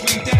We down.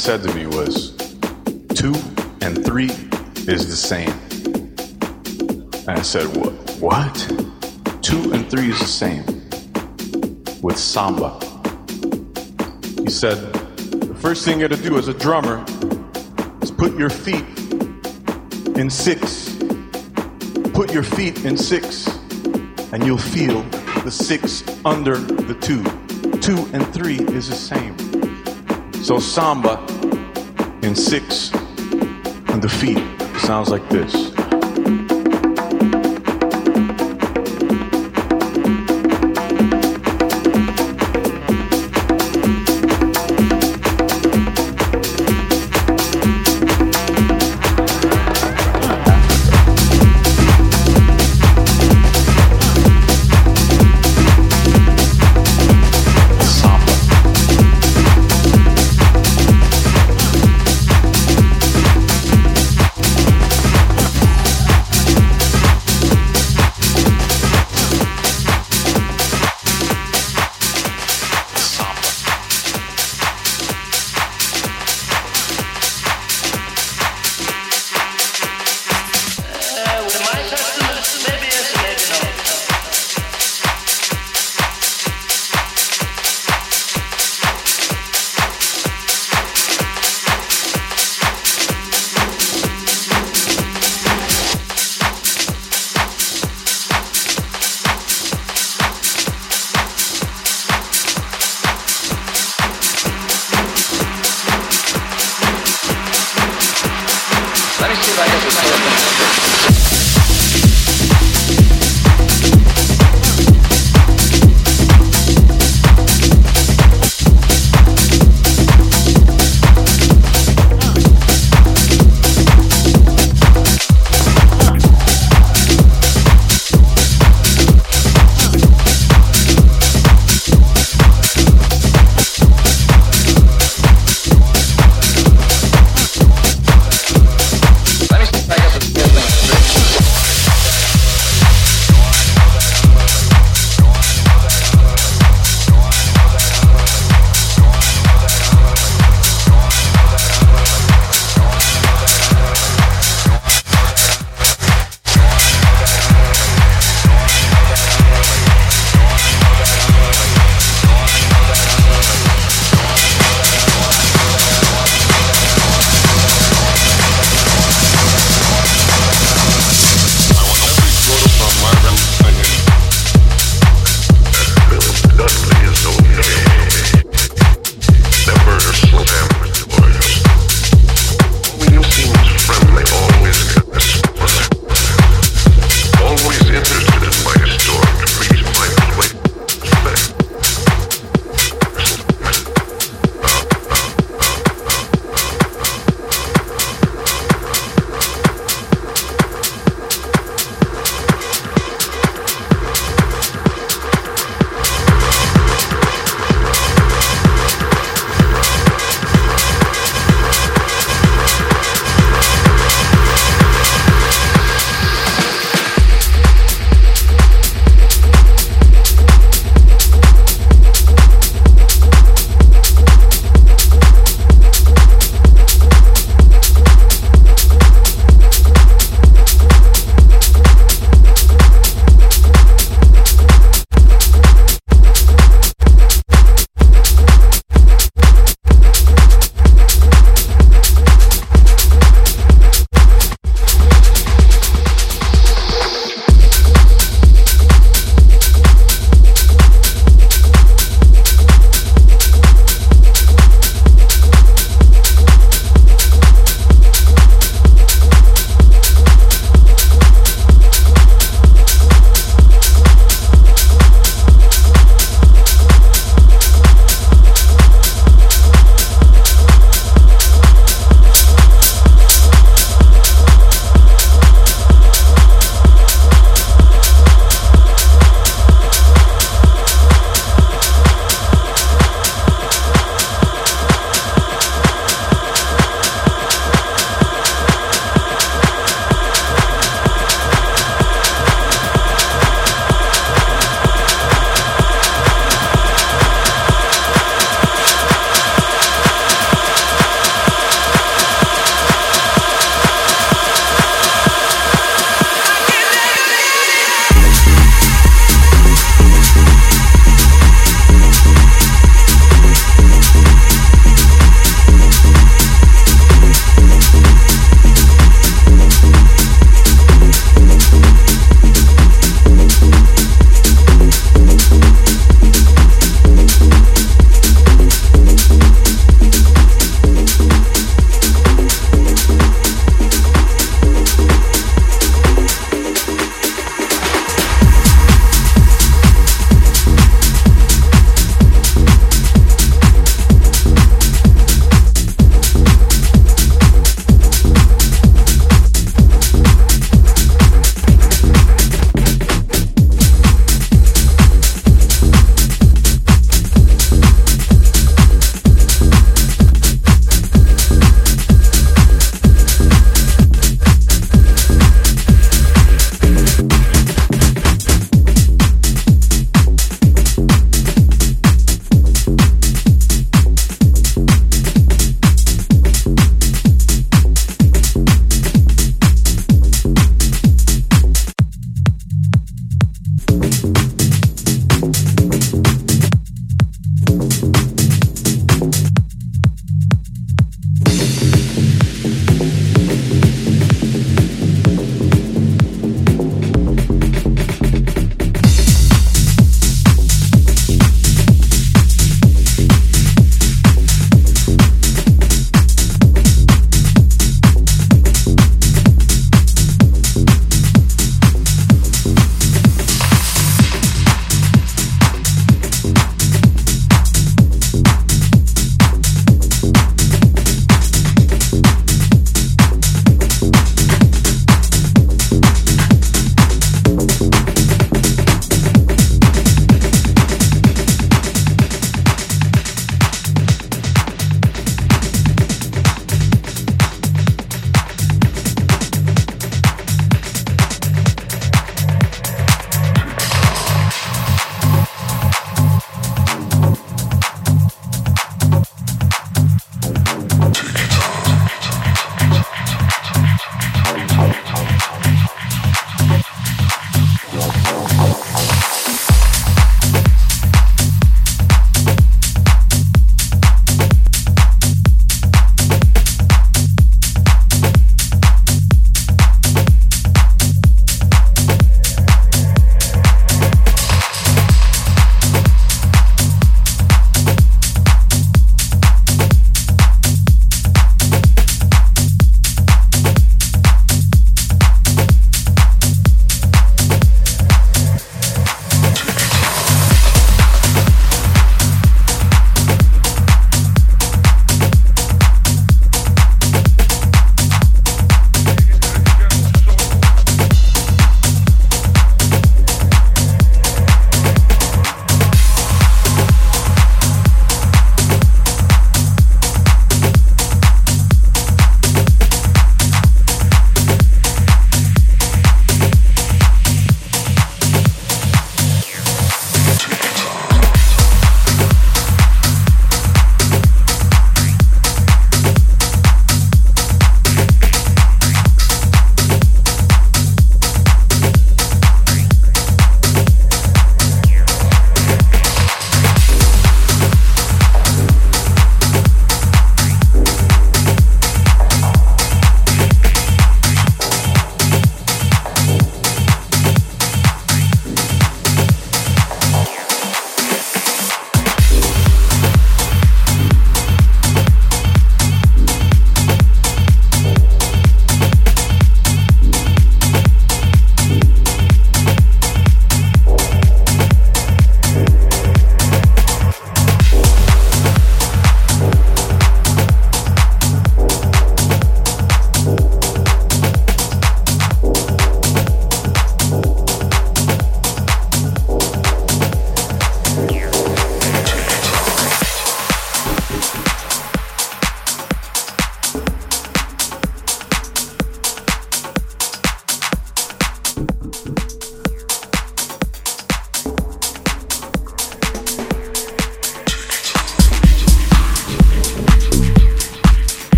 Said to me was, two and three is the same. And I said, what? What? Two and three is the same with samba. He said, the first thing you gotta do as a drummer is put your feet in six. Put your feet in six, and you'll feel the six under the two. Two and three is the same. So samba in six on the feet sounds like this.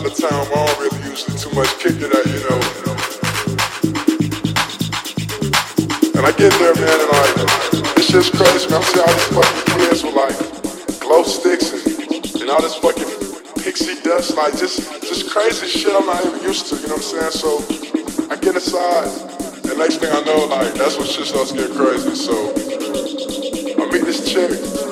Different of town I don't really usually too much kick it at, you know. And I get there, man, and like, it's just crazy, man. I'm seeing all these fucking kids with like glow sticks and, and all this fucking pixie dust, like just just crazy shit I'm not even used to, you know what I'm saying? So I get inside, and next thing I know, like, that's when shit starts getting crazy. So I meet this chick.